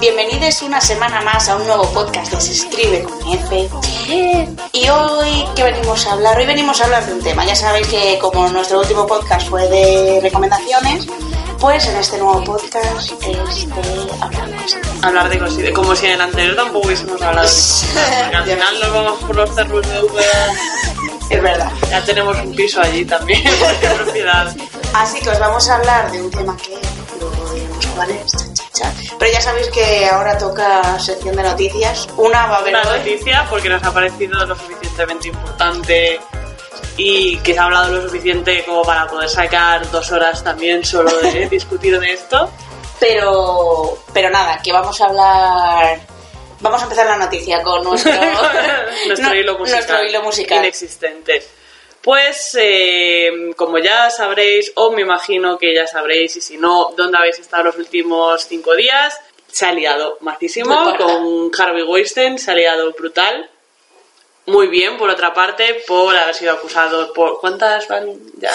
Bienvenidos una semana más a un nuevo podcast de Se escribe con F. Y hoy, ¿qué venimos a hablar? Hoy venimos a hablar de un tema. Ya sabéis que como nuestro último podcast fue de recomendaciones, pues en este nuevo podcast es de hablar de cositas. Hablar de cositas, como si en el anterior tampoco hubiésemos hablado. Porque al final nos vamos por los cerros de Úbeda. Es verdad. Ya tenemos un piso allí también, de propiedad. Así que os vamos a hablar de un tema que luego diremos cuál es. Pero ya sabéis que ahora toca sección de noticias. Una va a haber Una hoy. noticia porque nos ha parecido lo suficientemente importante y que se ha hablado lo suficiente como para poder sacar dos horas también solo de discutir de esto. Pero, pero nada, que vamos a hablar. Vamos a empezar la noticia con nuestro, nuestro, no- hilo musical, nuestro hilo musical. inexistente. Pues, eh, como ya sabréis, o me imagino que ya sabréis, y si no, ¿dónde habéis estado los últimos cinco días? Se ha liado parda. con Harvey Weinstein, se ha liado brutal. Muy bien, por otra parte, por haber sido acusado por... ¿Cuántas van ya?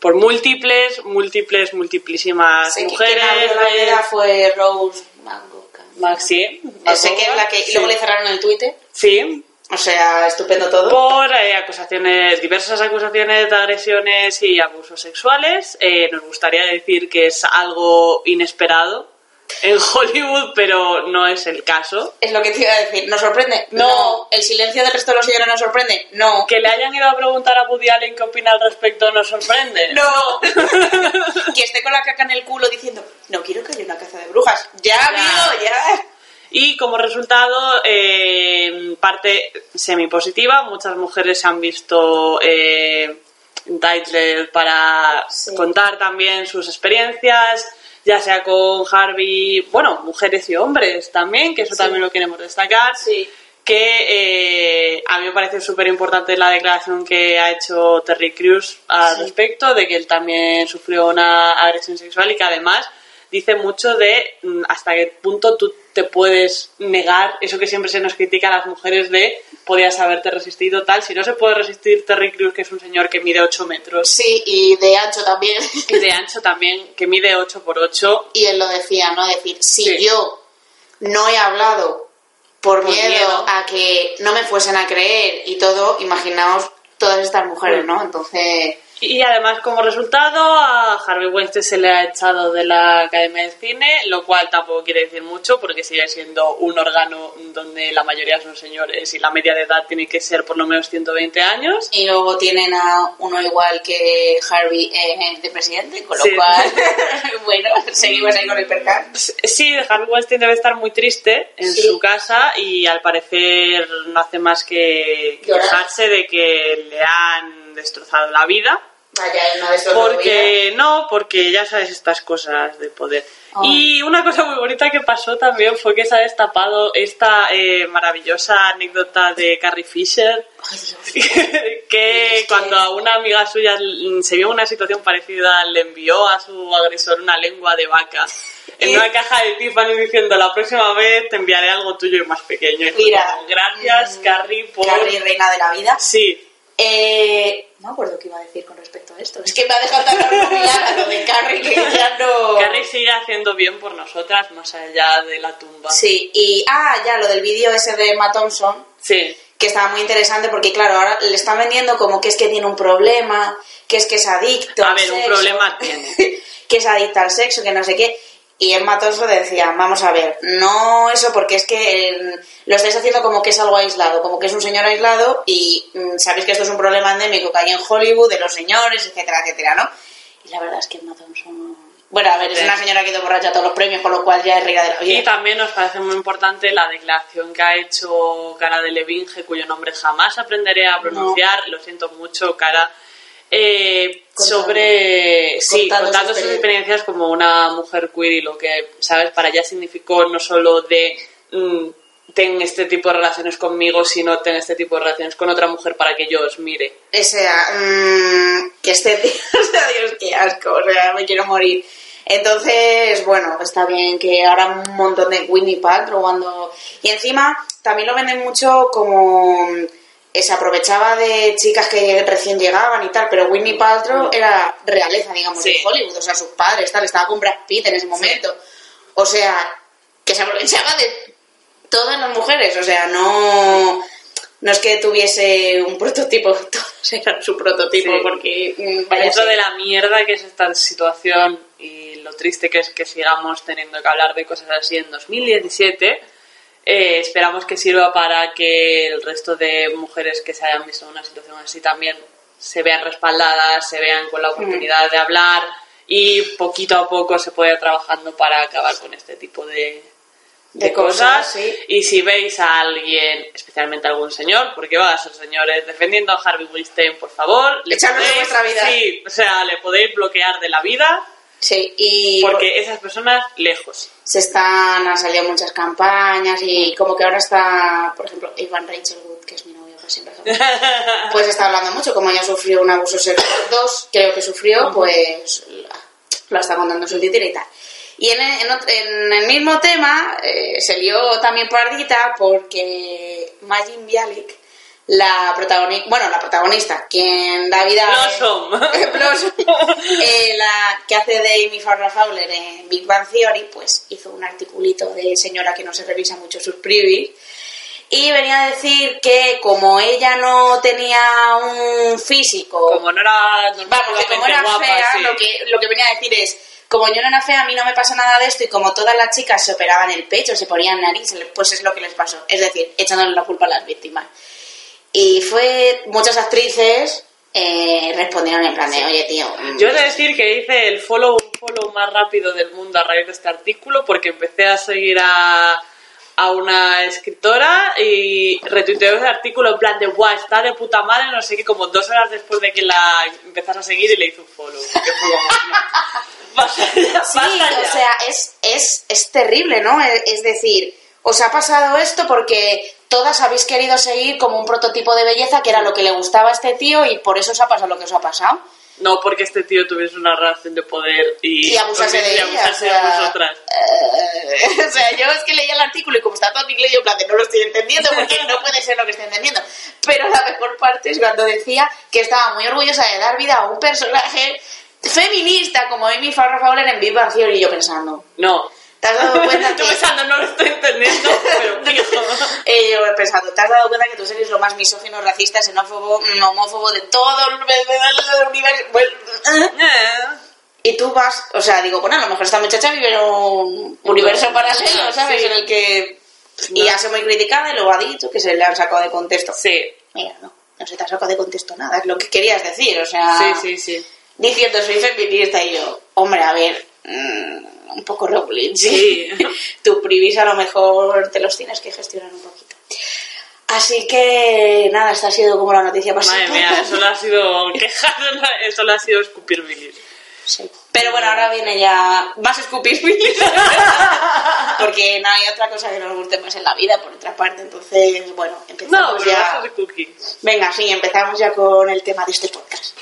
Por múltiples, múltiples, multiplísimas que mujeres. la eh, veda fue Rose Mango. Maxi. Sé que es la que. Luego le cerraron el Twitter. Sí, O sea, estupendo todo. por eh, acusaciones, diversas acusaciones de agresiones y abusos sexuales. Eh, nos gustaría decir que es algo inesperado en Hollywood, pero no es el caso. Es lo que te iba a decir. ¿Nos sorprende? No. ¿El silencio del resto de los señores nos sorprende? No. Que le hayan ido a preguntar a Woody Allen qué opina al respecto nos sorprende. No. que esté con la caca en el culo diciendo, no quiero que haya una caza de brujas. Ya, Ya. amigo, ya. Y como resultado, eh, parte semi-positiva, muchas mujeres se han visto eh, entitled para Sí. contar también sus experiencias, ya sea con Harvey, bueno, mujeres y hombres también, que eso Sí. también lo queremos destacar. Sí. Que eh, a mí me parece súper importante la declaración que ha hecho Terry Crews al Sí. respecto, de que él también sufrió una agresión sexual y que además dice mucho de mm, hasta qué punto tú te puedes negar eso que siempre se nos critica a las mujeres de podías haberte resistido tal. Si no se puede resistir Terry Crews, que es un señor que mide 8 metros Sí, y de ancho también. y de ancho también, que mide 8 por 8 y él lo decía, ¿no? Decir, si Sí. yo no he hablado por, Por miedo, miedo. a que no me fuesen a creer y todo, imaginaos todas estas mujeres. ¿no? Entonces, Y además, como resultado, a Harvey Weinstein se le ha echado de la Academia de Cine, lo cual tampoco quiere decir mucho porque sigue siendo un órgano donde la mayoría son señores y la media de edad tiene que ser por lo menos 120 años. y luego tienen a uno igual que Harvey eh, de presidente, con lo Sí. cual, bueno, seguimos ahí con el percal. Sí, Harvey Weinstein debe estar muy triste en Sí. su casa y al parecer no hace más que quejarse de que le han destrozado la vida. Vaya, vez Porque no, porque ya sabes estas cosas de poder. Ah. Y una cosa muy bonita que pasó también fue que se ha destapado esta eh, maravillosa anécdota de Carrie Fisher, que cuando a una amiga suya se vio una situación parecida le envió a su agresor una lengua de vaca en Y- una caja de Tiffany diciendo la próxima vez te enviaré algo tuyo y más pequeño. Y Mira, como, gracias mm, Carrie por... Carrie, reina de la vida. Sí, Eh, no me acuerdo qué iba a decir con respecto a esto. Es que me ha dejado tan hormonada lo de Carrie que ya no... Carrie sigue haciendo bien por nosotras más allá de la tumba. Sí, y... Ah, ya, lo del vídeo ese de Emma Thompson, Sí. que estaba muy interesante porque, claro, ahora le están vendiendo como que es que tiene un problema, que es que es adicto A al ver, un problema tiene. que es adicto al sexo, que no sé qué. Y Emma Thompson decía, vamos a ver, no eso porque es que eh, lo estáis haciendo como que es algo aislado, como que es un señor aislado y mm, sabéis que esto es un problema endémico que hay en Hollywood, de los señores, etcétera, etcétera, ¿no? Y la verdad es que Emma Thompson... Bueno, a ver, es Sí. una señora que ha ido borracha a todos los premios, con lo cual ya es reina de la Y vida. también nos parece muy importante la declaración que ha hecho Cara de Levinge, cuyo nombre jamás aprenderé a pronunciar, lo siento mucho, Cara, eh, Contando. sobre sí, Contando contando su sus experiencia. experiencias como una mujer queer y lo que, ¿sabes? Para ella significó no solo de mm, ten este tipo de relaciones conmigo, sino ten este tipo de relaciones con otra mujer para que yo os mire. O sea, mm, que este tío, o sea, Dios, qué asco, o sea, me quiero morir. Entonces, bueno, está bien que ahora un montón de Winnie Paltrow cuando... Y encima también lo venden mucho como... eh, Se aprovechaba de chicas que recién llegaban y tal, pero Winnie Paltrow era realeza, digamos, Sí. de Hollywood, o sea, sus padres, tal, estaba con Brad Pitt en ese momento. O sea, que se aprovechaba de todas las mujeres, o sea, no, no es que tuviese un prototipo, todos eran su prototipo, Sí. porque mm, vaya de la mierda que es esta situación y lo triste que es que sigamos teniendo que hablar de cosas así en 2017, eh, esperamos que sirva para que el resto de mujeres que se hayan visto en una situación así también se vean respaldadas, se vean con la oportunidad de hablar y poquito a poco se pueda ir trabajando para acabar con este tipo de, De cosas, sí. Y si veis a alguien, especialmente a algún señor, porque va a ser señores, defendiendo a Harvey Weinstein, por favor, le podéis- vuestra vida. Sí, o sea, le podéis bloquear de la vida Sí, y porque esas personas lejos. se están, han salido muchas campañas y como que ahora está, por ejemplo, Ivan Rachel Wood, que es mi novio, pues siempre pues está hablando mucho, como ella sufrió un abuso sexual, dos creo que sufrió, pues lo está contando en su Twitter y tal. Y en el, en en el mismo tema eh, se lió también pardita porque Majin Bialik, la protagonista, bueno, la protagonista, quien da vida Blossom. Blossom, eh, la que hace de Amy Farrah Fowler en Big Bang Theory, pues hizo un articulito de señora que no se revisa mucho sus privys y venía a decir que como ella no tenía un físico Como no era Vamos, que como era guapa, fea, sí. lo, que, lo que venía a decir es, como yo no era fea, a mí no me pasa nada de esto, y como todas las chicas se operaban el pecho, se ponían nariz, pues es lo que les pasó. Es decir, echándole la culpa a las víctimas. Y fue, muchas actrices eh, respondieron en plan de, oye, tío, mm, Yo he de decir que hice el follow, follow más rápido del mundo a raíz de este artículo porque empecé a seguir a, a una escritora y retuiteé ese artículo en plan de guau, está de puta madre, no sé qué, como dos horas después de que la empezás a seguir y le hice un follow. Que fue como, no, basta ya, Sí, basta ya. o sea, es, es, es terrible, ¿no? Es, es decir, os ha pasado esto porque todas habéis querido seguir como un prototipo de belleza que era lo que le gustaba a este tío y por eso os ha pasado lo que os ha pasado. No porque este tío tuviese una relación de poder y, Y abusarse de y ella, abusarse o sea, de vosotras. Eh, o sea, yo es que leía el artículo y como está todo en inglés, yo en plan de no lo estoy entendiendo porque no puede ser lo que estoy entendiendo. Pero la mejor parte es cuando decía que estaba muy orgullosa de dar vida a un personaje feminista como Amy Farrah Fowler en Big Bang Theory y yo pensando, No. ¿Te has dado cuenta Yo que... pensando, no lo estoy entendiendo, pero fijo. Eh, yo pensando, ¿te has dado cuenta que tú eres lo más misógino, racista, xenófobo, mm, homófobo de todo el universo? Y tú vas, o sea, digo, bueno, a lo mejor esta muchacha vive en un universo paralelo, ¿sabes? Sí. En el que. Y No. ha sido muy criticada y luego ha dicho que se le han sacado de contexto. Sí, Mira, no, no se te ha sacado de contexto nada, es lo que querías decir, o sea. sí, sí, sí. Diciendo soy feminista y yo, hombre, a ver, mm, un poco regulín, Sí. tu privis a lo mejor te los tienes que gestionar un poquito. Así que, nada, esta ha sido como la noticia más Madre mía, eso lo ha sido quejar, eso lo ha sido escupir bilis. Sí. Pero bueno, ahora viene ya más escupir porque no hay otra cosa que nos guste más en la vida, por otra parte. Entonces, bueno, No, empezamos pero ya. Venga, sí, empezamos ya con el tema de este podcast.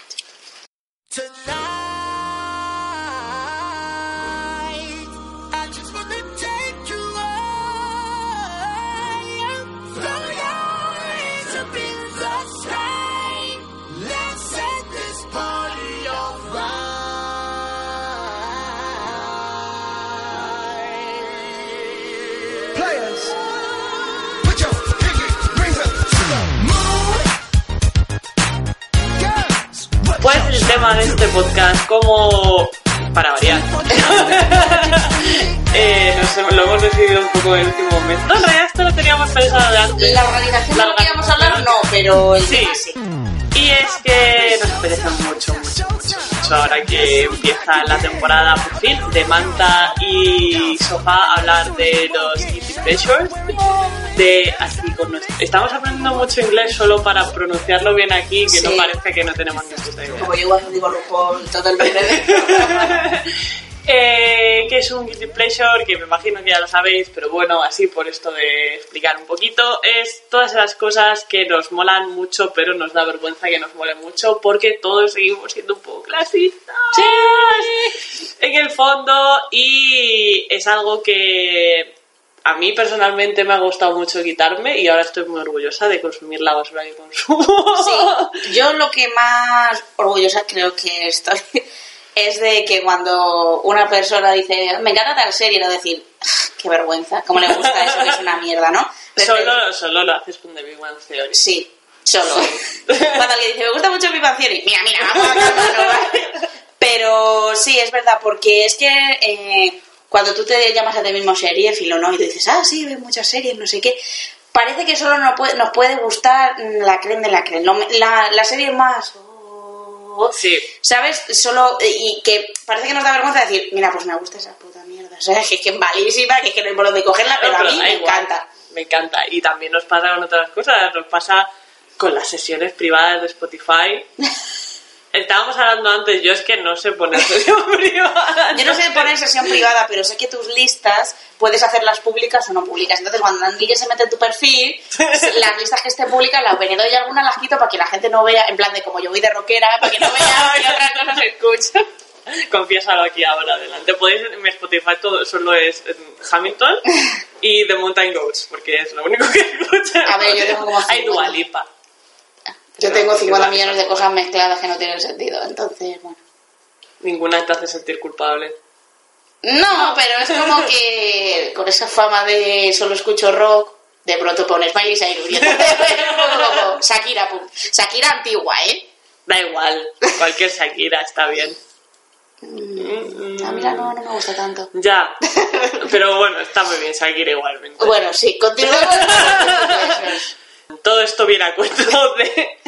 El tema de este podcast? Como para variar. eh, nos lo hemos decidido un poco en el último momento. No, en realidad esto lo teníamos pensado de antes. La organización La de lo que íbamos a hablar, no, pero el Sí. tema sí. Y es que nos apetece mucho, mucho, ahora que empieza la temporada por fin de Manta y Sofá hablar de los guilty pleasures. De así con nuestro... Estamos aprendiendo mucho inglés solo para pronunciarlo bien aquí, que no parece que no tenemos ni idea. Como yo cuando digo RuPaul, de Eh, que es un guilty pleasure, que me imagino que ya lo sabéis, pero bueno, así por esto de explicar un poquito, es todas esas cosas que nos molan mucho, pero nos da vergüenza que nos molen mucho, porque todos seguimos siendo un poco clasistas en el fondo, y es algo que a mí personalmente me ha gustado mucho quitarme y ahora estoy muy orgullosa de consumir la basura que consumo. Sí, yo lo que más orgullosa creo que estoy es de que cuando una persona dice, me encanta tal serie, no decir, "Ah, qué vergüenza, cómo le gusta eso, que es una mierda, ¿no? Solo, solo lo haces con The Big Bang Theory. Sí, solo. Cuando alguien dice, me gusta mucho Big Bang Theory, mira, mira, vamos a ¿vale? Pero sí, es verdad, porque es que eh, cuando tú te llamas a ti mismo serie, filo, ¿no? Y tú dices, ah, sí, veo muchas series, no sé qué. Parece que solo nos puede, nos puede gustar la creen de la. Lo- La, la serie más... Sí. ¿Sabes? Solo... Y que parece que nos da vergüenza decir, mira, pues me gusta esa puta mierda. ¿Sabes? Que es que es malísima, que es que no hay por dónde cogerla, pero a mí me igual, encanta. Me encanta. Y también nos pasa con otras cosas. Nos pasa con las sesiones privadas de Spotify. Estábamos hablando antes, yo es que no sé poner sesión privada. Yo no sé poner sesión privada, pero sé que tus listas puedes hacerlas públicas o no públicas. Entonces, cuando alguien se mete en tu perfil, las listas que estén públicas, las veré doy algunas las quito para que la gente no vea, en plan de como yo voy de rockera, para que no vea que otras cosas escucho. Confiésalo aquí ahora adelante. Podéis en mi Spotify todo solo es eh, Hamilton y The Mountain Goats, porque es lo único que escucho. A ver, yo tengo como Hay 50. Yo tengo 50 millones de cosas mezcladas que no tienen sentido, entonces, bueno. Ninguna te hace sentir culpable. No, pero es como que con esa fama de solo escucho rock, de pronto pones Miley Cyrus y Shakira, pum. Shakira antigua, ¿eh? Da igual, cualquier Shakira está bien. A mí la nueva no me gusta tanto. Ya, pero bueno, está muy bien Shakira igualmente. Bueno, sí, continuamos. Todo esto viene a cuento de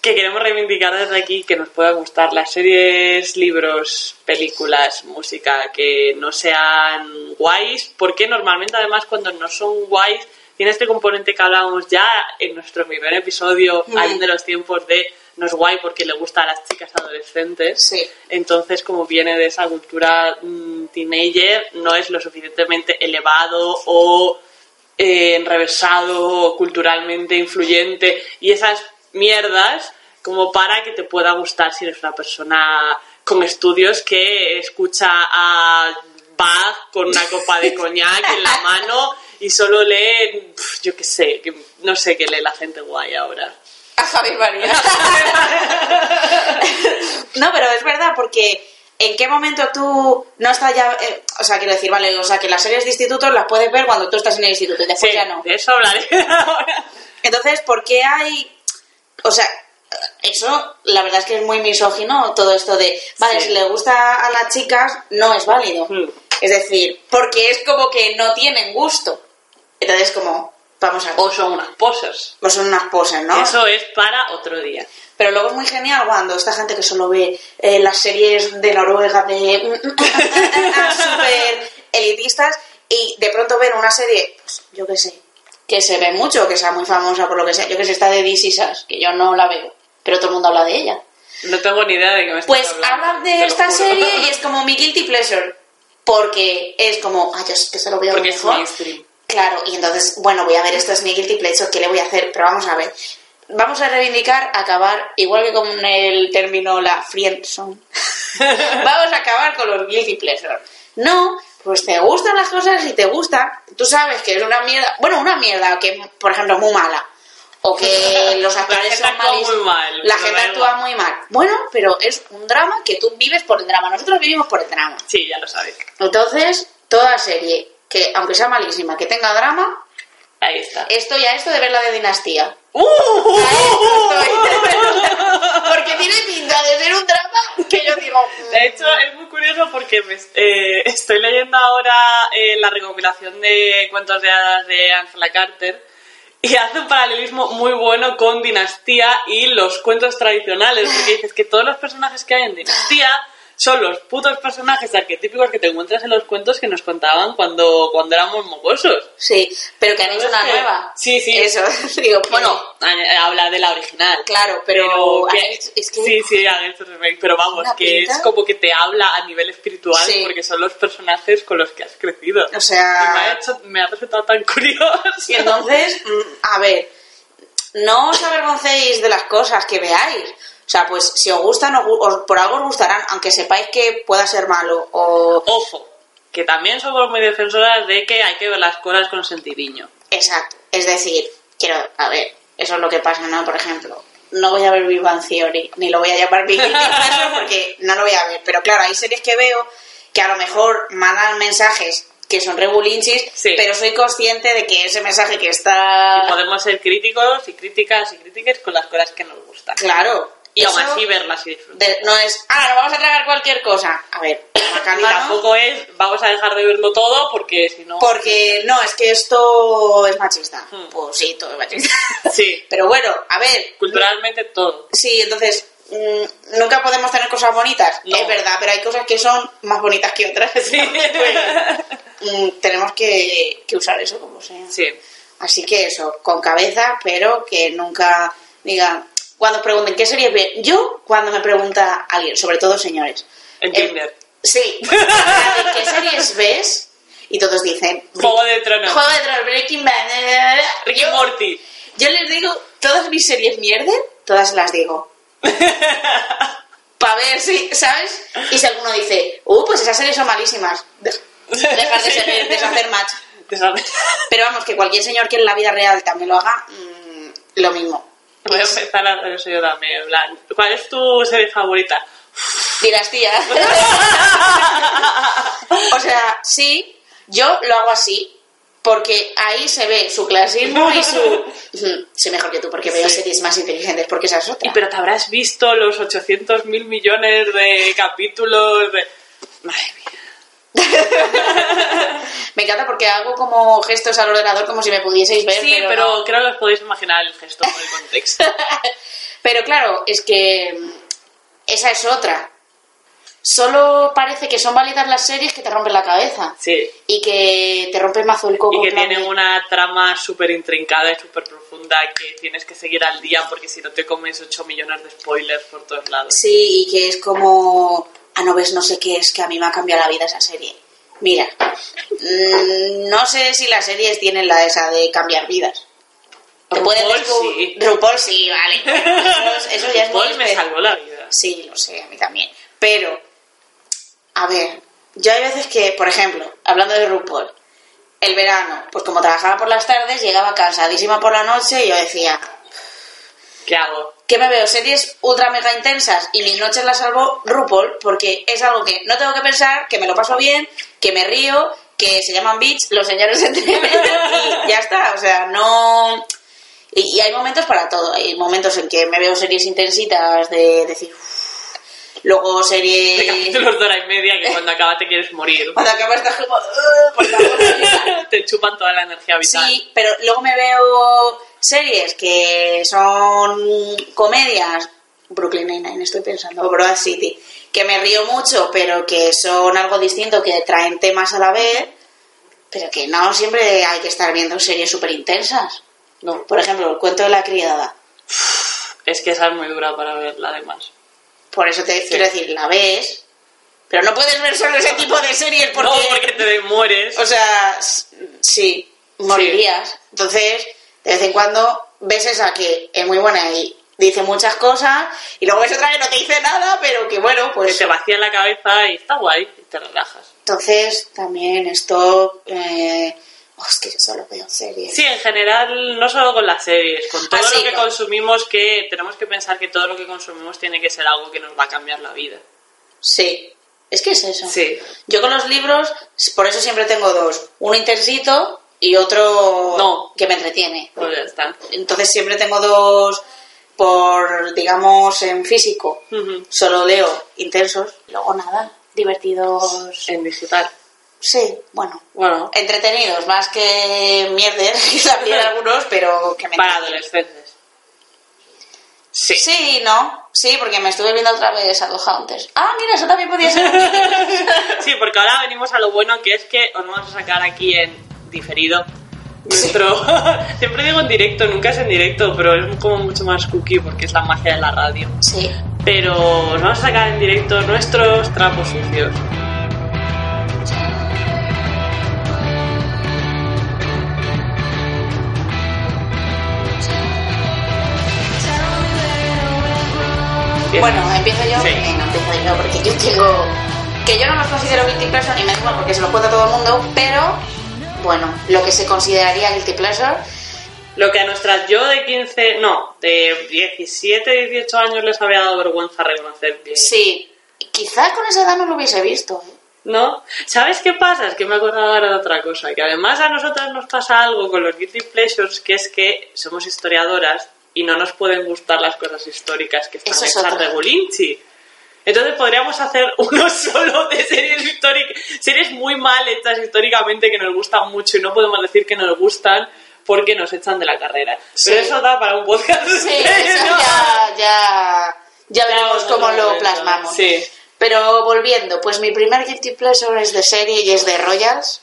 que queremos reivindicar desde aquí que nos puedan gustar las series, libros, películas, música que no sean guays, porque normalmente además cuando no son guays tiene este componente que hablábamos ya en nuestro primer episodio, Mm. al de los tiempos de no es guay porque le gusta a las chicas adolescentes. Sí. Entonces, como viene de esa cultura mm, teenager, no es lo suficientemente elevado o eh, enrevesado, culturalmente influyente y esas mierdas como para que te pueda gustar si eres una persona con estudios que escucha a Bach con una copa de coñac en la mano y solo lee, yo qué sé, que no sé qué lee la gente guay ahora. A Javier María. no, pero es verdad, porque ¿en qué momento tú no estás ya... eh, o sea, quiero decir, vale, o sea, que las series de institutos las puedes ver cuando tú estás en el instituto y después Sí, ya no. de eso hablaré ahora. Entonces, ¿por qué hay...? O sea, eso la verdad es que es muy misógino todo esto de, vale, Sí. si le gusta a las chicas, no es válido. Mm. Es decir, porque es como que no tienen gusto. Entonces, como, vamos a O son unas posers. pues son unas poses, ¿no? Eso es para otro día. Pero luego es muy genial cuando esta gente que solo ve eh, las series de Noruega de super elitistas y de pronto ven una serie, pues yo qué sé, que se ve mucho, que sea muy famosa por lo que sea. Yo que sé, esta de This Is Us, que yo no la veo, pero todo el mundo habla de ella. No tengo ni idea de qué me Pues hablando, hablan de esta serie y es como mi guilty pleasure. Porque es como, ay, yo es que se lo veo Porque es mejor. mainstream. Claro, y entonces, bueno, voy a ver, esto es mi guilty pleasure, ¿qué le voy a hacer? Pero vamos a ver. Vamos a reivindicar, acabar, igual que con el término la friendzone. vamos a acabar con los guilty pleasure. No, pues te gustan las cosas y te gusta. Tú sabes que es una mierda, bueno, una mierda, que por ejemplo es muy mala. O que los actores son muy mal, La gente actúa muy mal. Bueno, pero es un drama que tú vives por el drama. Nosotros vivimos por el drama. Sí, ya lo sabes. Entonces, toda serie que, aunque sea malísima, que tenga drama, Ahí está. estoy a esto de ver la de Dinastía. ¡Uh! Porque tiene pinta de ser un drama que yo digo. mm, De hecho, es muy curioso porque me, eh, estoy leyendo ahora eh, la recopilación de cuentos de hadas de Angela Carter y hace un paralelismo muy bueno con Dinastía y los cuentos tradicionales, porque dices que todos los personajes que hay en Dinastía son los putos personajes arquetípicos que te encuentras en los cuentos que nos contaban cuando, cuando éramos mocosos. Sí, pero que han hecho ¿Sabes una que- nueva. Sí, sí. Eso, digo, Bueno, a- habla de la original. claro, pero, que- hecho- es que sí, sí, han hecho remake, pero vamos, que pinta. es como que te habla a nivel espiritual Sí. porque son los personajes con los que has crecido. O sea- Y me ha, hecho, me ha resultado tan curioso. Y entonces, mm, a ver, no os avergoncéis de las cosas que veáis. O sea, pues si os gustan, os por algo os gustarán, aunque sepáis que pueda ser malo. O... Ojo, que también somos muy defensoras de que hay que ver las cosas con sentidiño. Exacto. Es decir, quiero, a ver, eso es lo que pasa, ¿no? Por ejemplo, no voy a ver Big Bang Theory, ni lo voy a llamar Big Bang porque no lo voy a ver. Pero claro, hay series que veo que a lo mejor mandan mensajes que son rebulinchis, Sí. pero soy consciente de que ese mensaje que está... Y podemos ser críticos y críticas y críticas con las cosas que nos gustan. Claro. Y aún así verlas y disfrutar. no es, ah, no vamos a tragar cualquier cosa. A ver, ¿no? tampoco es, vamos a dejar de verlo todo porque si no... Porque no, es que esto es machista. Hmm. Pues sí, todo es machista. Sí, Pero bueno, a ver, culturalmente todo. Sí, entonces, mm, nunca podemos tener cosas bonitas. No. Es verdad, pero hay cosas que son más bonitas que otras. Sí. Mm, tenemos que, que usar eso como sea. Sí. Así que eso, con cabeza, pero que nunca digan, cuando pregunten qué series ve, yo cuando me pregunta alguien, sobre todo señores, En eh, Tinder. sí, ¿qué series ves? Y todos dicen, Juego de Tronos. Juego de Tronos, Breaking Bad, eh, eh, eh. Ricky Yo- Morty. yo les digo, todas mis series mierden, todas las digo. Para ver si, ¿sabes? Y si alguno dice, uh, pues esas series son malísimas, de- dejar de, ser, de hacer match. Pero vamos, que cualquier señor que en la vida real también lo haga, mm, lo mismo. Voy a empezar a hacer eso yo también. en plan, ¿Cuál es tu serie favorita? Dirás, tía. o sea, sí, yo lo hago así, porque ahí se ve su clasismo y su... Soy mejor que tú, porque veo Sí. series más inteligentes, porque esa es otra. Y pero te habrás visto los 800 mil millones de capítulos de... Madre mía. Me encanta porque hago como gestos al ordenador como si me pudieseis ver. Sí, pero, pero no. creo que os podéis imaginar el gesto por el contexto. Pero claro, es que mm, esa es otra. Solo parece que son válidas las series que te rompen la cabeza. Sí. Y que te rompen mazo el coco. Y que tienen de- una trama súper intrincada y súper profunda que tienes que seguir al día porque si no te comes 8 millones de spoilers por todos lados. Sí, y que es como... Ah, no ves, no sé qué es, que a mí me ha cambiado la vida esa serie. Mira, mm, no sé si las series tienen la esa de cambiar vidas. RuPaul sí. RuPaul sí, vale. Eso, eso ya es muy RuPaul me salvó la vida. Sí, lo sé, a mí también. Pero, a ver, yo hay veces que, por ejemplo, hablando de RuPaul, el verano, pues como trabajaba por las tardes, llegaba cansadísima por la noche y yo decía, ¿Qué hago? que me veo series ultra mega intensas y mis noches las salvo RuPaul porque es algo que no tengo que pensar, que me lo paso bien, que me río, que se llaman bitch, los señores entre y ya está, o sea, no... Y, y hay momentos para todo, hay momentos en que me veo series intensitas de decir... Luego De series... capítulos de hora y media que cuando acaba te quieres morir. Cuando acabas estás como... "Ugh", por favor, ayuda". te chupan toda la energía vital. Sí, pero luego me veo series que son comedias, Brooklyn Nine-Nine estoy pensando, o Broad City, que me río mucho, pero que son algo distinto, que traen temas a la vez, pero que no siempre hay que estar viendo series súper intensas. No, Por ejemplo, el cuento de la criada. es que esa es muy dura para verla además. Por eso te quiero decir, la ves, pero no puedes ver solo ese tipo de series porque... No, porque te mueres. O sea, sí, morirías. Entonces, de vez en cuando ves esa que es muy buena y dice muchas cosas, y luego ves otra que no te dice nada, pero que bueno, que pues... te vacía la cabeza y está guay y te relajas. Entonces, también esto... Eh... oh, es que yo solo veo series. Sí, en general, no solo con las series, con todo Ah, lo que consumimos, que tenemos que pensar que todo lo que consumimos tiene que ser algo que nos va a cambiar la vida. Sí. Es que es eso. Sí. Yo con los libros, por eso siempre tengo dos. Uno intensito y otro No. que me entretiene. Pues ya está. Entonces siempre tengo dos por, digamos, en físico. Solo leo intensos. Luego nada, divertidos. En digital. Sí, bueno. Bueno, Entretenidos, más que mierder, también algunos, pero que me para adolescentes. Sí. Sí, no. Sí, porque me estuve viendo otra vez Shadowhunters. Ah, mira, eso también podía ser. Sí, porque ahora venimos a lo bueno que es que os vamos a sacar aquí en diferido nuestro... Siempre digo en directo, nunca es en directo, pero es como mucho más cookie porque es la magia de la radio. Sí. Pero os vamos a sacar en directo nuestros trapos sucios. Bueno, empiezo yo. Sí. Venga, empiezo yo porque yo tengo. Que yo no los considero guilty pleasure y me da porque se los cuenta todo el mundo, pero bueno, lo que se consideraría guilty pleasure. Lo que a nuestras yo de 15, no, de 17, 18 años les había dado vergüenza reconocer bien. Sí, quizás con esa edad no lo hubiese visto. ¿eh? ¿No? ¿Sabes qué pasa? Es que me he acordado ahora de otra cosa, que además a nosotras nos pasa algo con los guilty pleasures, que es que somos historiadoras y no nos pueden gustar las cosas históricas que están Eso hechas de Gulinchi. Entonces podríamos hacer uno solo de series históricas, series muy mal hechas históricamente que nos gustan mucho y no podemos decir que nos gustan porque nos echan de la carrera. Sí. Pero eso da para un podcast. Sí, eso ya, ya, ya veremos cómo no, lo plasmamos. Sí. Pero volviendo, pues mi primer guilty pleasure es de serie y es de Royals.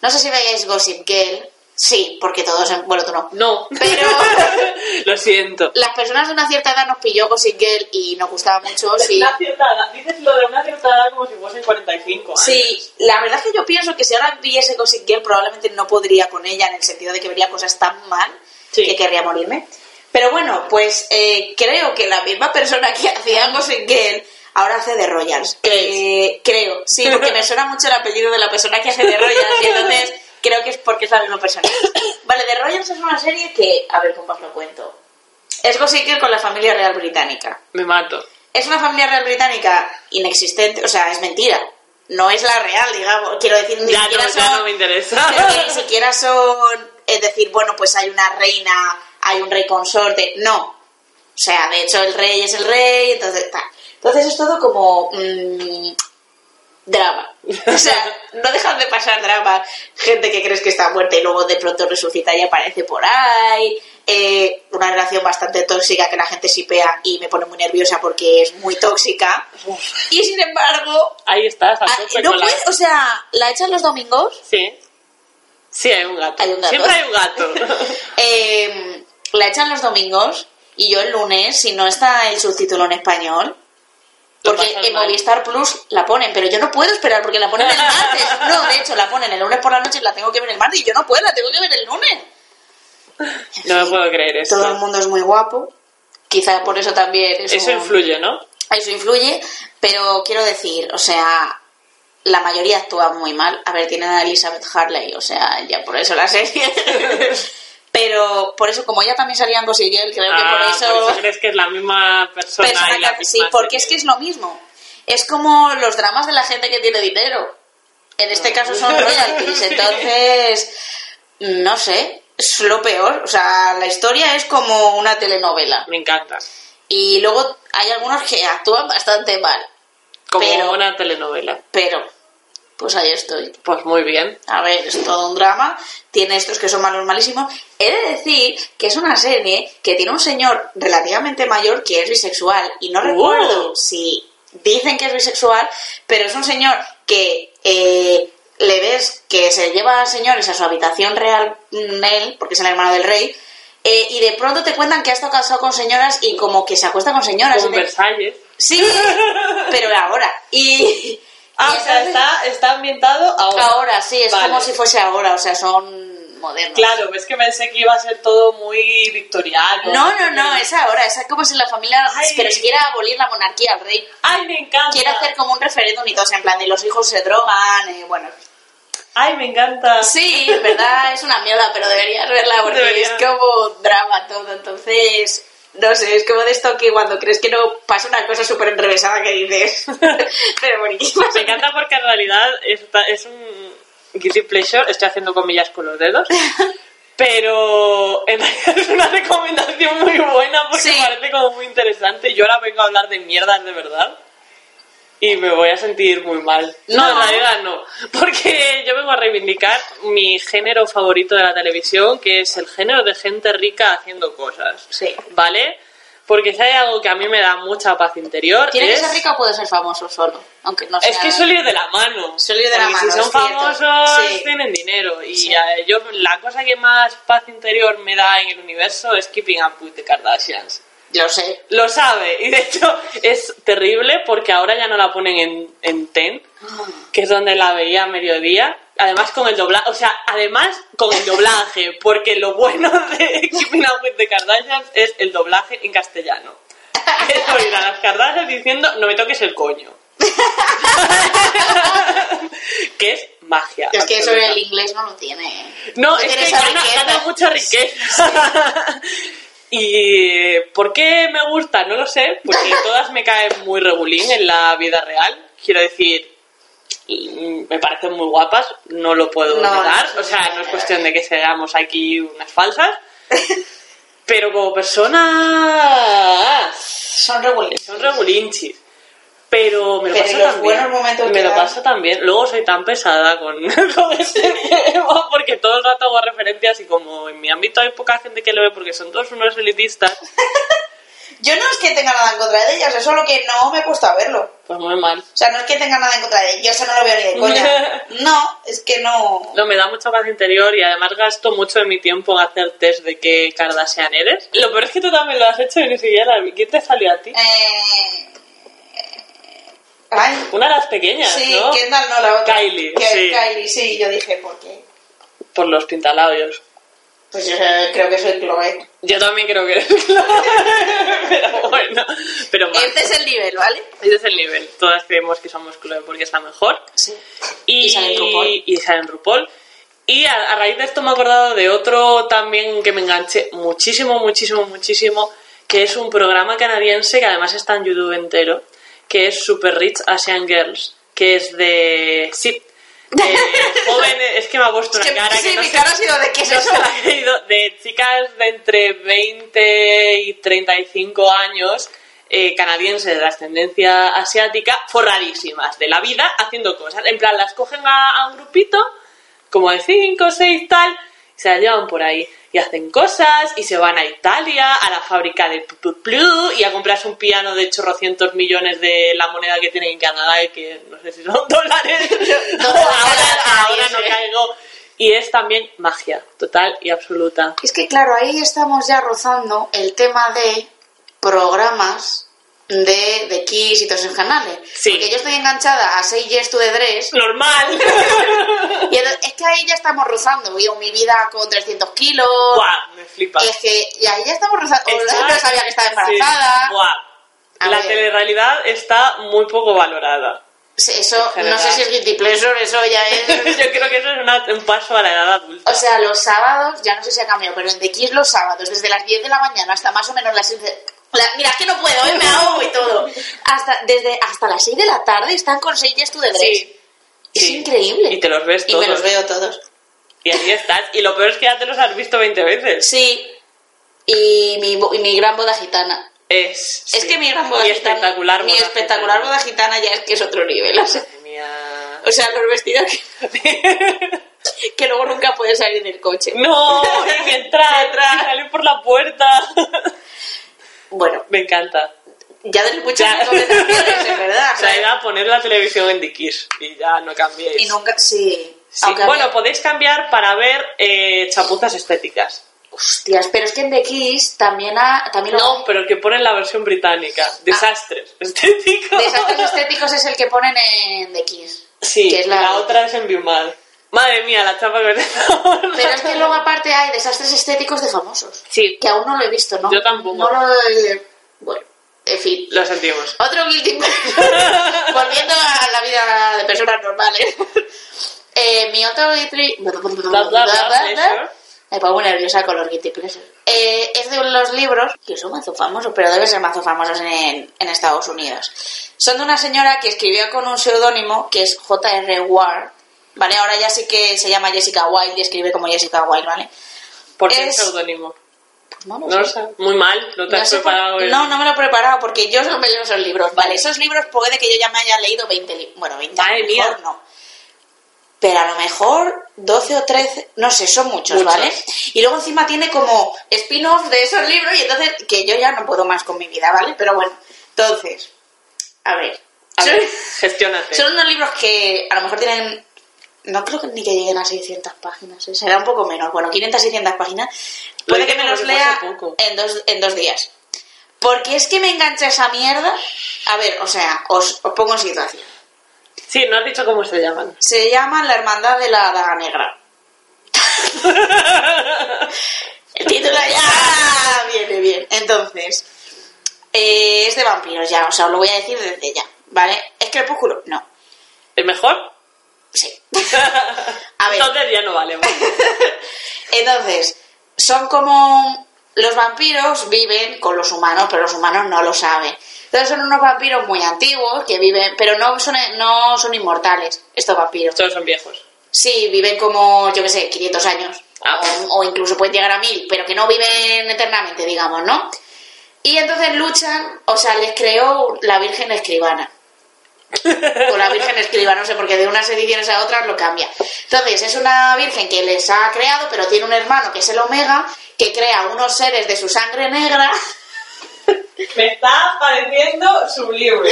No sé si veíais Gossip Girl. Sí, porque todos, bueno, tú no. No. Pero Lo siento. las personas de una cierta edad nos pilló Gossip Girl y nos gustaba mucho. Sí, Una cierta edad. Dices lo de una cierta edad como si fuesen 45 años. sí, la verdad es que yo pienso que si ahora viese Gossip Girl probablemente no podría con ella en el sentido de que vería cosas tan mal Sí. que querría morirme. Pero bueno, pues eh, creo que la misma persona que hacía Gossip Girl ahora hace de Royals. Eh, creo, sí, porque me suena mucho el apellido de la persona que hace de Royals y entonces creo que es porque es la misma persona. Vale, The Royals es una serie que, a ver cómo os lo cuento. Es Gossip con la familia real británica. Me mato. Es una familia real británica inexistente, o sea, es mentira. No es la real, digamos. Quiero decir, ni Ya no, siquiera ya son- no me interesa. ni siquiera son, es decir, bueno, pues hay una reina, hay un rey consorte. No. O sea, de hecho, el rey es el rey, entonces tal. Entonces es todo como. mm, drama. O sea, no dejan de pasar drama. Gente que crees que está muerta y luego de pronto resucita y aparece por ahí. Eh, una relación bastante tóxica que la gente sipea y me pone muy nerviosa porque es muy tóxica. Y sin embargo, Ahí estás, a ah, tope no con la- puede, o sea, la echan los domingos Sí. Sí, hay un gato. Hay un gato. Siempre hay un gato. Eh, la echan los domingos y yo el lunes, si no está el subtítulo en español, porque en mal. Movistar Plus la ponen, pero yo no puedo esperar porque la ponen el martes. No, de hecho, la ponen el lunes por la noche y la tengo que ver el martes y yo no puedo, la tengo que ver el lunes. No me puedo creer esto. Todo el mundo es muy guapo, quizá por eso también es Eso un- influye, ¿no? eso influye, pero quiero decir, o sea, la mayoría actúa muy mal. A ver, tienen a Elizabeth Harley, o sea, ya por eso la serie. pero por eso, como ella también salía en Gossip Girl, creo que Ah, por eso... crees que es la misma persona, persona y la que- sí, misma porque es que es lo mismo. Es como los dramas de la gente que tiene dinero. En este caso son royalties, entonces, no sé, es lo peor. O sea, la historia es como una telenovela. Me encanta. Y luego hay algunos que actúan bastante mal. Como Pero- una telenovela. Pero, pues ahí estoy. Pues muy bien. A ver, es todo un drama. Tiene estos que son malos malísimos. He de decir que es una serie que tiene un señor relativamente mayor que es bisexual. Y no Uh. recuerdo si dicen que es bisexual, pero es un señor que eh, le ves que se lleva a señores a su habitación real, mm, él, porque es el hermano del rey. eh, y de pronto te cuentan que ha estado casado con señoras y como que se acuesta con señoras. Como Versalles. Sí, pero ahora. Y, Ah, y o sea, está, está ambientado ahora. Ahora sí, es Vale. como si fuese ahora, o sea, son modernos. Claro, es que pensé que iba a ser todo muy victoriano. No, no, no, es ahora, es como si la familia, Ay. pero si quiere abolir la monarquía, el rey Ay, me encanta. quiere hacer como un referéndum y todo, o sea, en plan de los hijos se drogan, eh, bueno. Ay, me encanta. Sí, en verdad es una mierda, pero deberías verla porque Debería. es como drama todo, entonces, no sé, es como de esto que cuando crees que no pasa una cosa súper enrevesada que dices, pero bueno, ¿qué pasa? Me encanta porque en realidad es un guilty pleasure, estoy haciendo comillas con los dedos, pero en realidad es una recomendación muy buena porque Sí. parece como muy interesante. Yo ahora vengo a hablar de mierdas de verdad y me voy a sentir muy mal. No, en No. realidad no, porque yo vengo a reivindicar mi género favorito de la televisión, que es el género de gente rica haciendo cosas. Sí. ¿Vale? Porque si hay algo que a mí me da mucha paz interior ¿Tiene que es... ser rica o puede ser famoso solo? Aunque no sea... Es que suele ir de la mano. Suele ir de la mano, Si son famosos, Sí. tienen dinero. Y Sí. yo, la cosa que más paz interior me da en el universo es Keeping Up with the Kardashians. Lo sé. Lo sabe. Y de hecho es terrible porque ahora ya no la ponen en, en Ten, que es donde la veía a mediodía. Además con el doblaje, o sea, además con el doblaje, porque lo bueno de Keeping Up with the Kardashians es el doblaje en castellano. Es oír a las Kardashians diciendo, no me toques el coño. que es magia. Es que eso absoluta. el inglés no lo tiene. No, tiene es que gana, gana mucha riqueza. y ¿por qué me gusta? No lo sé, porque todas me caen muy regulín en la vida real. Quiero decir, me parecen muy guapas, no lo puedo No, negar. o sea, no, es cuestión de que seamos aquí unas falsas. Pero como personas Son regulines. son regulinchis. Pero me lo Pero los buenos momentos me lo dan. pasa también. Luego soy tan pesada con, con este tema porque todo el rato hago referencias y como en mi ámbito hay poca gente que lo ve porque son todos unos elitistas, Yo no es que tenga nada en contra de ellas, es solo que no me he puesto a verlo. pues muy mal. O sea, no es que tenga nada en contra de ellas, yo eso no lo veo ni de coña. No, es que no. No, me da mucha paz interior y además gasto mucho de mi tiempo en hacer test de qué Kardashian eres. Lo peor es que tú también lo has hecho y ni siquiera. ¿Quién te salió a ti? Eh... Ay, Una de las pequeñas, sí, ¿no? Kendall no, la otra. Kylie, Que- sí. Kylie, sí, yo dije, ¿por qué? Por los pintalabios. Pues yo eh, creo que soy Chloe. Yo también creo que eres Chloe. Pero bueno, pero más. Este es el nivel, ¿vale? Ese es el nivel. Todas creemos que somos Chloe porque está mejor. Sí. Y, Y sale en RuPaul. y RuPaul. Y a, a raíz de esto me he acordado de otro también que me enganché muchísimo, muchísimo, muchísimo, que es un programa canadiense que además está en YouTube entero, que es Super Rich Asian Girls, que es de... Sí, de jóvenes... Es que me ha puesto Es una que, cara sí, que no mi sé- cara ha sido de qué es no eso. de chicas de entre 20 y 35 años, eh, canadienses de ascendencia asiática, forradísimas de la vida, haciendo cosas. En plan, las cogen a, a un grupito, como de 5 o 6 tal, y se las llevan por ahí. Y hacen cosas, y se van a Italia, a la fábrica de Plu y a comprarse un piano de chorrocientos millones de la moneda que tienen en Canadá, y que no sé si son dólares. ahora, ahora no caigo. Y es también magia, total y absoluta. Es que claro, ahí estamos ya rozando el tema de programas de, de Kiss y todos esos canales. Sí. Porque yo estoy enganchada a Say Yes to the Dress Normal. y es que ahí ya estamos rozando. Yo, mi vida con 300 kilos. Buah, me flipa. Es que y ahí ya estamos rozando. O Está- no sabía que estaba sí, embarazada. buah. A La ver. telerrealidad está muy poco valorada. Sí, Eso, no sé si es guilty pleasure, eso ya es... Yo creo que eso es una- un paso a la edad adulta. O sea, los sábados, ya no sé si ha cambiado, pero en The Kiss los sábados, desde las 10 de la mañana hasta más o menos las 6 de... la- mira, es que no puedo, ¿eh? me ahogo y todo. Hasta, desde, hasta las 6 de la tarde están con 6 Yes to the Dress. Sí. Es Sí. increíble. Y te los ves Y todos. me los veo todos. Y ahí estás. Y lo peor es que ya te los has visto 20 veces. Sí. Y mi, y mi gran boda gitana. Es, Es sí. que mi gran boda Mi gitana... espectacular Mi boda espectacular gitana. boda gitana ya es que es otro nivel. O sea, Madre mía. o sea, los vestidos que, que luego nunca pueden salir del coche. No, y que entrar, y salir por la puerta. Bueno, Me encanta. ya de muchas Ya. recomendaciones, en verdad. O sea, era poner la televisión en Dickies y ya no cambiéis. Y nunca, sí. Sí, Bueno, podéis cambiar para ver eh, chapuzas estéticas. Hostias, pero es que en The Kiss también, ha, también lo- No, pero el que ponen la versión británica. Desastres estéticos. Desastres estéticos es el que ponen en The Kiss. Sí, que es la... la, otra es en Biumal. Madre mía, la chapa que me Pero es que luego aparte hay desastres estéticos de famosos. Sí, Que aún no lo he visto, ¿no? Yo tampoco. No lo he... Bueno, en fin. lo sentimos. Otro guilty. Volviendo a la vida de personas normales. Eh, mi otro guilty... Me pongo nerviosa con los guilty pleasures. Eh, es de los libros que son mazo famosos, pero deben ser mazo famosos en, en Estados Unidos. Son de una señora que escribió con un seudónimo que es J.R. Ward. Vale, ahora ya sí que se llama Jessica Wilde y escribe como Jessica Wilde, ¿vale? ¿Por qué Es- seudónimo? Pues no lo No lo sé. sé. Muy mal, no te No has sé por- preparado. el- no, no me lo he preparado porque yo solo me leo esos libros. Vale, esos libros puede que yo ya me haya leído 20 libros. Bueno, 20 a Madre mejor mía. no. Pero a lo mejor 12 o 13, no sé, son muchos, Muchos. ¿vale? Y luego encima tiene como spin-off de esos libros y entonces que yo ya no puedo más con mi vida, ¿vale? Pero bueno, entonces, a ver. A ver, gestiónate. son unos libros que a lo mejor tienen, no creo que ni que lleguen a 600 páginas, ¿eh? será un poco menos, bueno, 500, 600 páginas. Lo Puede que me los lea en dos, en dos días. Porque es que me engancha esa mierda. A ver, o sea, os, os pongo en situación. Sí, no has dicho cómo se llaman. Se llama La Hermandad de la Daga Negra. El título ya viene bien. Entonces, eh, es de vampiros ya, o sea, os lo voy a decir desde ya, ¿vale? ¿Es Crepúsculo? No. ¿El mejor? Sí. A ver, Entonces ya no vale. vale. entonces, son como... Los vampiros viven con los humanos, pero los humanos no lo saben. Entonces son unos vampiros muy antiguos que viven, pero no son, no son inmortales, estos vampiros. Todos son viejos. Sí, viven como, yo qué sé, 500 años. Ah. O, o incluso pueden llegar a 1000, pero que no viven eternamente, digamos, ¿no? Y entonces luchan, o sea, les creó la Virgen Escribana. O la Virgen Escribana, no sé, porque de unas ediciones a otras lo cambia. Entonces, es una Virgen que les ha creado, pero tiene un hermano que es el Omega, que crea unos seres de su sangre negra. Me está pareciendo sublime.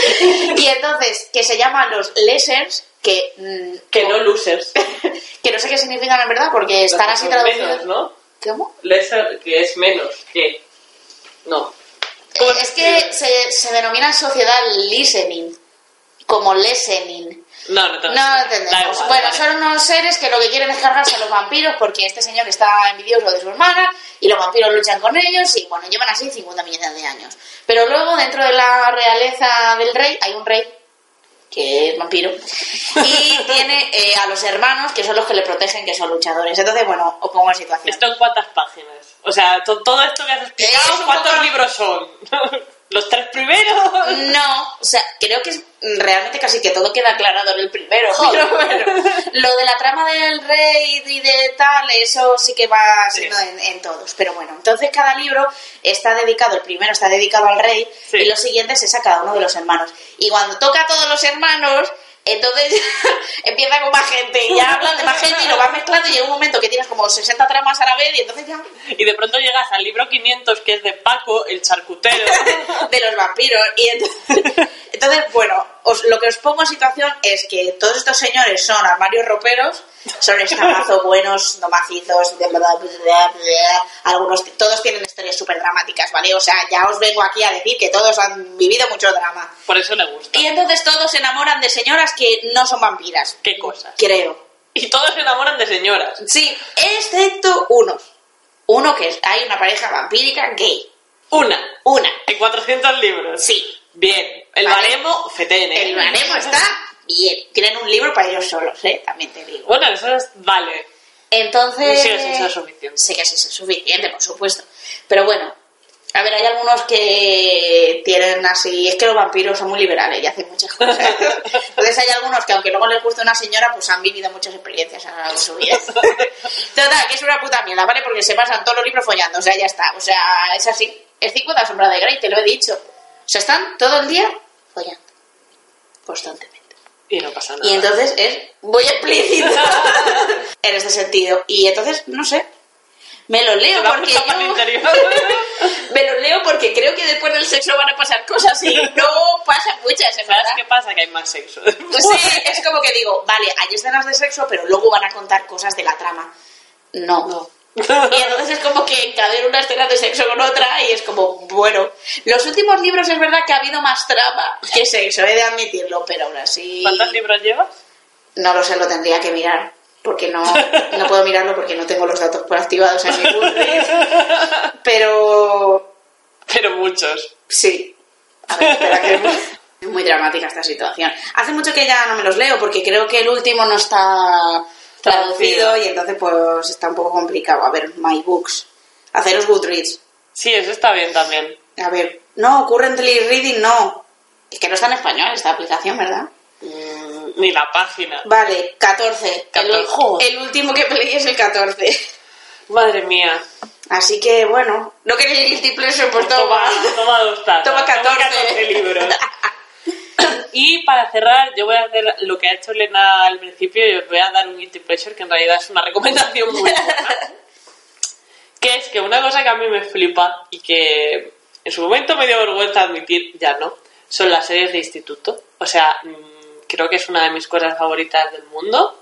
Y entonces, que se llaman los Lessers, que, mm, Que no losers. que no sé qué significan en verdad, porque están así Menos, traducidos. ¿no? ¿Cómo? Lesser, que es menos. que No. ¿Cómo Es que se, se denomina sociedad listening, como listening. No, no, No lo da entendemos. igual, bueno, vale. son unos seres que lo que quieren es cargarse a los vampiros porque este señor está envidioso de su hermana y los vampiros luchan con ellos y bueno, llevan así 50 millones de años. Pero luego dentro de la realeza del rey hay un rey que es vampiro y tiene eh, a los hermanos que son los que le protegen que son luchadores. Entonces, bueno, os pongo en situación. ¿Esto en cuántas páginas? O sea, to- todo esto que has explicado, ¿cuántos poco- libros son? ¿Los tres primeros? No, o sea, creo que es- realmente casi que todo queda aclarado en el primero. Joder. Pero bueno, lo de la trama del rey y de tal, eso sí que va siendo Sí. en, en todos. Pero bueno, entonces cada libro está dedicado, el primero está dedicado al rey Sí. y los siguientes es a cada uno de los hermanos. Y cuando toca a todos los hermanos, entonces empieza con más gente y ya hablan de más gente y lo van mezclando y llega un momento que tienes como 60 tramas a la vez y entonces ya Y de pronto llegas al libro 500, que es de Paco, el charcutero. de los vampiros. Y entonces, entonces, bueno, os- lo que os pongo en situación es que todos estos señores son armarios roperos, son estamazos buenos, no macizos, de bla, bla, bla. algunos, todos tienen historias súper dramáticas, ¿vale? O sea, ya os vengo aquí a decir que todos han vivido mucho drama. Por eso le gusta. Y entonces todos se enamoran de señoras que no son vampiras. ¿Qué cosas? Creo. Y todos se enamoran de señoras. Sí, excepto uno. Uno que es, hay una pareja vampírica gay. Una. Una. En 400 libros. Sí. Bien. El baremo, fetene. El baremo está bien. Tienen un libro para ellos solos, ¿eh? También te digo. Bueno, eso es... Vale. Entonces... Sí, sí, sí, es suficiente. Sí que sí, es suficiente, por supuesto. Pero bueno, a ver, hay algunos que tienen así... Es que los vampiros son muy liberales y hacen muchas cosas. Entonces hay algunos que aunque luego les guste una señora, pues han vivido muchas experiencias a lo largo de su vida. Total, que es una puta mierda, ¿vale? Porque se pasan todos los libros follando, o sea, ya está. O sea, es así. Es 50 sombras de Grey, te lo he dicho. O sea, están todo el día follando. Constantemente. Y no pasa nada. Y entonces es muy explícito en este sentido. Y entonces, no sé, me lo leo porque yo- me lo leo porque creo que después del sexo van a pasar cosas y no pasan muchas, en ¿Sabes verdad. qué pasa? Que hay más sexo. Pues sí, es como que digo, vale, hay escenas de sexo, pero luego van a contar cosas de la trama. No. No. Y entonces es como que encadena una escena de sexo con otra y es como, bueno. Los últimos libros es verdad que ha habido más trama que sexo, he de admitirlo, pero aún así... ¿Cuántos libros llevas? No lo sé, lo tendría que mirar. Porque no, no puedo mirarlo porque no tengo los datos por activados en mi Goodreads. Pero Pero muchos. sí. A ver, espera que es muy, es muy dramática esta situación. Hace mucho que ya no me los leo porque creo que el último no está traducido y entonces pues está un poco complicado. A ver, My Books. Haceros Goodreads. Sí, eso está bien también. A ver, no, Currently Reading no. Es que no está en español esta aplicación, ¿verdad? Mm, ni la página. Vale, 14. El, 14. Joder. el último que leí es el 14. Madre mía. Así que bueno, no queréis pleasure, pues toma. toma, toma dos tazas. Toma 14. 14 libros. Y para cerrar, yo voy a hacer lo que ha hecho Elena al principio y os voy a dar un guilty pleasure que en realidad es una recomendación muy buena. que es que una cosa que a mí me flipa y que en su momento me dio vergüenza admitir, ya no, son las series de instituto. O sea, mm, creo que es una de mis cosas favoritas del mundo.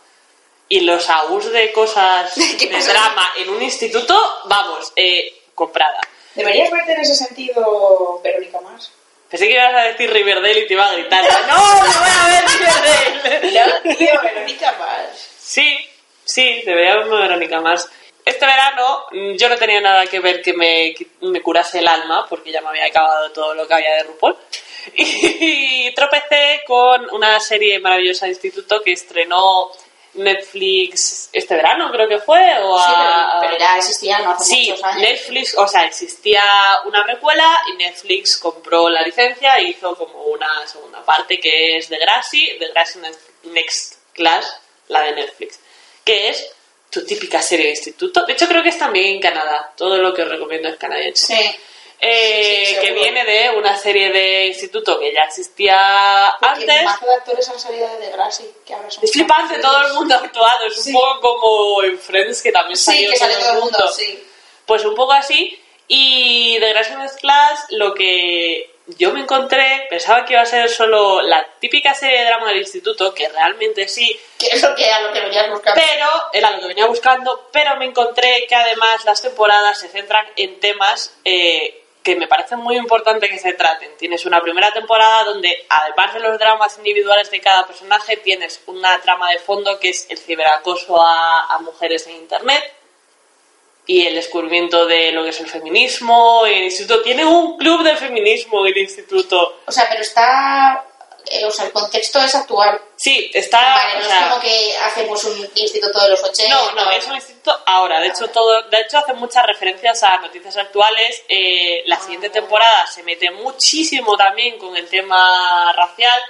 Y los AUS de cosas ¿Qué de pasa? drama en un instituto, vamos, eh, comprada. Deberías verte en ese sentido, Verónica Mars. Pensé que ibas a decir Riverdale y te iba a gritar. ¡No, no voy a ver Riverdale! No, tío, Verónica Mars. Sí, sí, debería verme Verónica más. Este verano mm, yo no tenía nada que ver que me, que me curase el alma, porque ya me había acabado todo lo que había de RuPaul. Y tropecé con una serie maravillosa de instituto que estrenó Netflix este verano, creo que fue. O Sí, a- pero, pero ya existía no hace Sí, muchos años. Netflix, o sea, existía una precuela y Netflix compró la licencia e hizo como una segunda parte que es de Grassy, de Grassy Next Class, la de Netflix, que es tu típica serie de instituto. De hecho, creo que es también en Canadá. Todo lo que os recomiendo es canadiense. Sí. Eh, sí, sí, que viene de una serie de instituto que ya existía Porque antes. más de actores han salido de Degrassi, que ahora son Es flipante, todo el mundo ha actuado. Es Sí. un poco como en Friends, que también Sí, salió que sale todo el mundo, sí. pues un poco así. Y de Gracias Class, lo que yo me encontré, pensaba que iba a ser solo la típica serie de drama del instituto, que realmente sí, Que es lo que, a lo que venías buscando. pero era lo que venía buscando, pero me encontré que además las temporadas se centran en temas eh, que me parece muy importante que se traten. Tienes una primera temporada donde, además de los dramas individuales de cada personaje, tienes una trama de fondo que es el ciberacoso a, a mujeres en Internet y el descubrimiento de lo que es el feminismo. El instituto tiene un club de feminismo el instituto. O sea, pero está... eh, o sea, el contexto es actual. Sí, está... vale, o no sea, es como que hacemos un instituto de los 80. No, no, es un instituto ahora. De hecho, todo, de hecho hace muchas referencias a noticias actuales. Eh, la siguiente temporada se mete muchísimo también con el tema racial.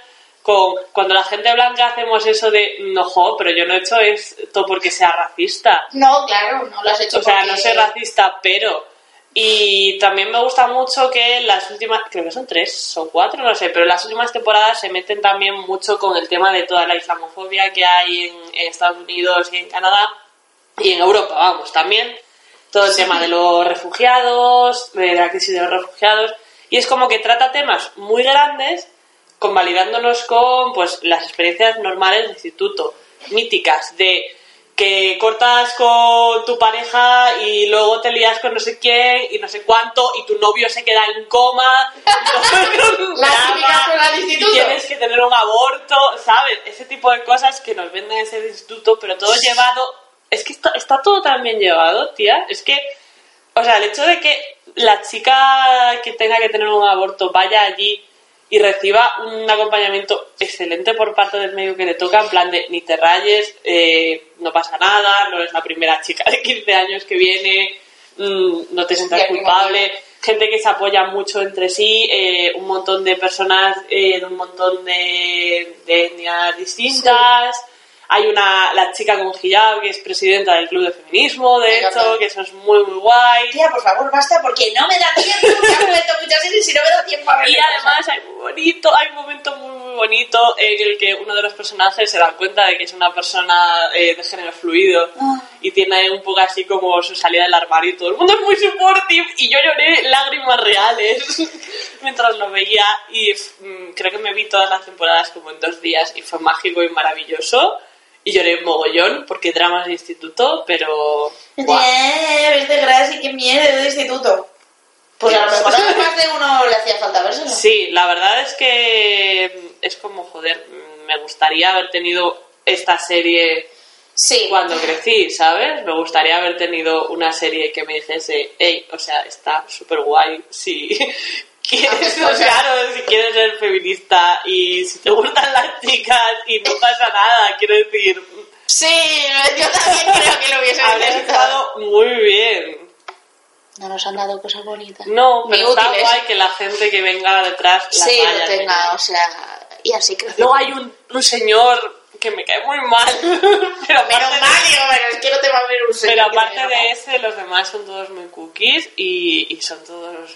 Con, cuando la gente blanca hacemos eso de no, jo, pero yo no he hecho esto porque sea racista. No, claro, no lo has hecho O sea, porque- no soy racista, pero. Y también me gusta mucho que las últimas, creo que son tres o cuatro, no sé, pero las últimas temporadas se meten también mucho con el tema de toda la islamofobia que hay en, en Estados Unidos y en Canadá y en Europa, vamos, también. Todo el tema de los refugiados, de la crisis de los refugiados. Y es como que trata temas muy grandes, convalidándonos con pues las experiencias normales de instituto, míticas, de que cortas con tu pareja y luego te lías con no sé quién y no sé cuánto y tu novio se queda en coma y drama, tienes que tener un aborto, ¿sabes? Ese tipo de cosas que nos venden en ese instituto, pero todo llevado... Es que está, está todo tan bien llevado, tía. Es que, o sea, el hecho de que la chica que tenga que tener un aborto vaya allí y reciba un acompañamiento excelente por parte del medio que le toca, en plan de ni te rayes, eh, no pasa nada, no es la primera chica de 15 años que viene, mm, no te sientas culpable, gente que se apoya mucho entre sí, eh, un montón de personas eh, de un montón de, de etnias distintas. Hay una, la chica con hijab que es presidenta del club de feminismo, de hecho, encanta. que eso es muy, muy guay. Tía, por favor, basta, porque no me da tiempo. Me muchas series y no me da tiempo a ver. Y además hay muy bonito, hay un momento muy muy bonito en el que uno de los personajes se da cuenta de que es una persona eh, de género fluido Ah. y tiene un poco así como su salida del armario y todo el mundo es muy supportive y yo lloré lágrimas reales mientras lo veía y mm, creo que me vi todas las temporadas como en dos días y fue mágico y maravilloso y lloré mogollón porque dramas de instituto pero guau. Bien, es de gracia y qué mierda de instituto. Pues a lo mejor a más de uno le hacía falta verse. Sí, la verdad es que es como, joder, me gustaría haber tenido esta serie Sí. cuando crecí, ¿sabes? Me gustaría haber tenido una serie que me dijese, hey, o sea, está súper guay si quieres, Ah, pues, claro, si quieres ser feminista y si te gustan las chicas y no pasa nada, quiero decir, Sí, yo también creo que lo hubiese habría estado muy bien. No nos han dado cosas bonitas. No, pero está útiles. guay que la gente que venga detrás las Sí, vaya lo tenga, o sea, y así creo. Luego hay un, un señor que me cae muy mal. pero aparte, mal, digo, bueno, es que no te va a ver un señor pero aparte te de ese, los demás son todos muy cookies y, y son todos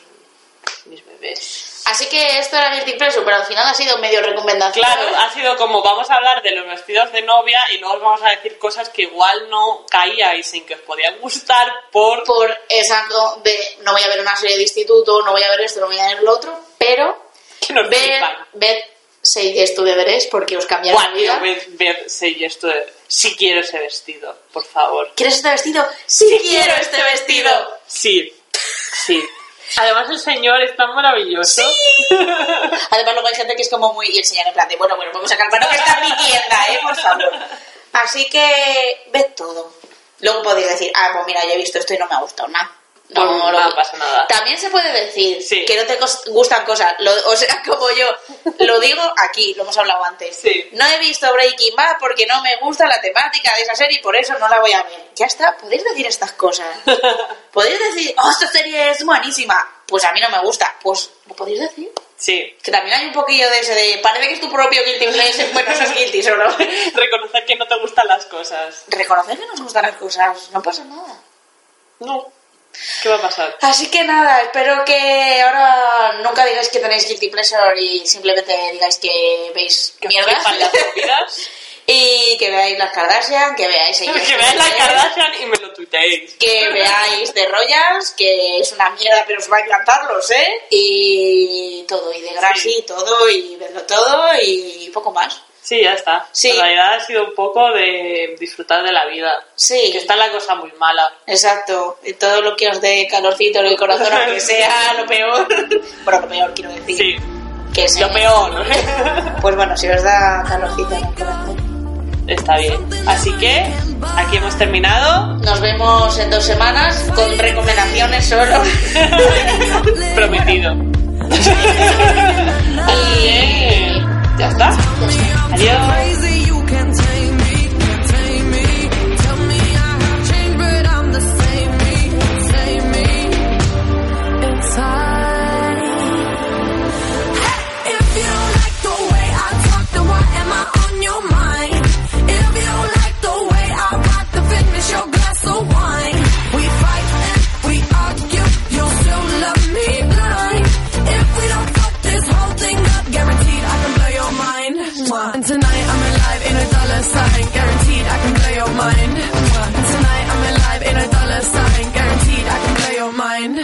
mis bebés. Así que esto era Guilty Pleasure, pero al final ha sido medio recomendación. Claro, ha sido como vamos a hablar de los vestidos de novia y luego os vamos a decir cosas que igual no caíais sin que os podían gustar por... Por exacto, de no voy a ver una serie de instituto, no voy a ver esto, no voy a ver lo otro, pero Que nos flipan. ved Say Yes to Deberes porque os cambiará la vida. ver, ver esto de- si quiero ese vestido, por favor. ¿Quieres este vestido? Sí, quiero este vestido. Sí, sí. Además el señor es tan maravilloso. Además, luego hay gente que es como muy. Y el señor en plan de, bueno, bueno, vamos a calmarnos que está en mi tienda, ¿eh? Por favor. Así que, ved todo. Luego podéis decir, ah, pues mira, yo he visto esto y no me ha gustado nada. No lo- pasa nada. También se puede decir Sí. que no te gustan cosas. Lo- o sea, como yo lo digo aquí, lo hemos hablado antes. Sí. No he visto Breaking Bad porque no me gusta la temática de esa serie y por eso no la voy a ver. Ya está, podéis decir estas cosas. podéis decir, oh, esta serie es buenísima. Pues a mí no me gusta. Pues lo podéis decir. Sí. Que también hay un poquillo de ese de. Parece que es tu propio guilty pleasure. Bueno, eso es guilty solo. Reconocer que no te gustan las cosas. Reconocer que nos gustan las cosas. No pasa nada. No. ¿Qué va a pasar? Así que nada, espero que ahora nunca digáis que tenéis guilty pleasure y simplemente digáis que veis Que mierda. las y que veáis las Kardashian, que veáis que veáis la Kardashian y me lo tuiteéis. Que veáis The Royals, que es una mierda, pero os va a encantar, lo sé. Y todo, y de Grassy, Sí. todo, y verlo todo, y poco más. Sí, ya está. Sí. En realidad ha sido un poco de disfrutar de la vida. Sí. Que está la cosa muy mala. Exacto, y todo lo que os dé calorcito en el corazón, aunque sea lo peor. Bueno, lo peor quiero decir. Sí. Que es Lo peor. Pues bueno, si os da calorcito en el corazón. está bien. Así que aquí hemos terminado. Nos vemos en dos semanas con recomendaciones solo. Prometido. y Ya está. Adiós. And tonight I'm alive in a dollar sign, guaranteed I can blow your mind. And tonight I'm alive in a dollar sign, guaranteed I can blow your mind.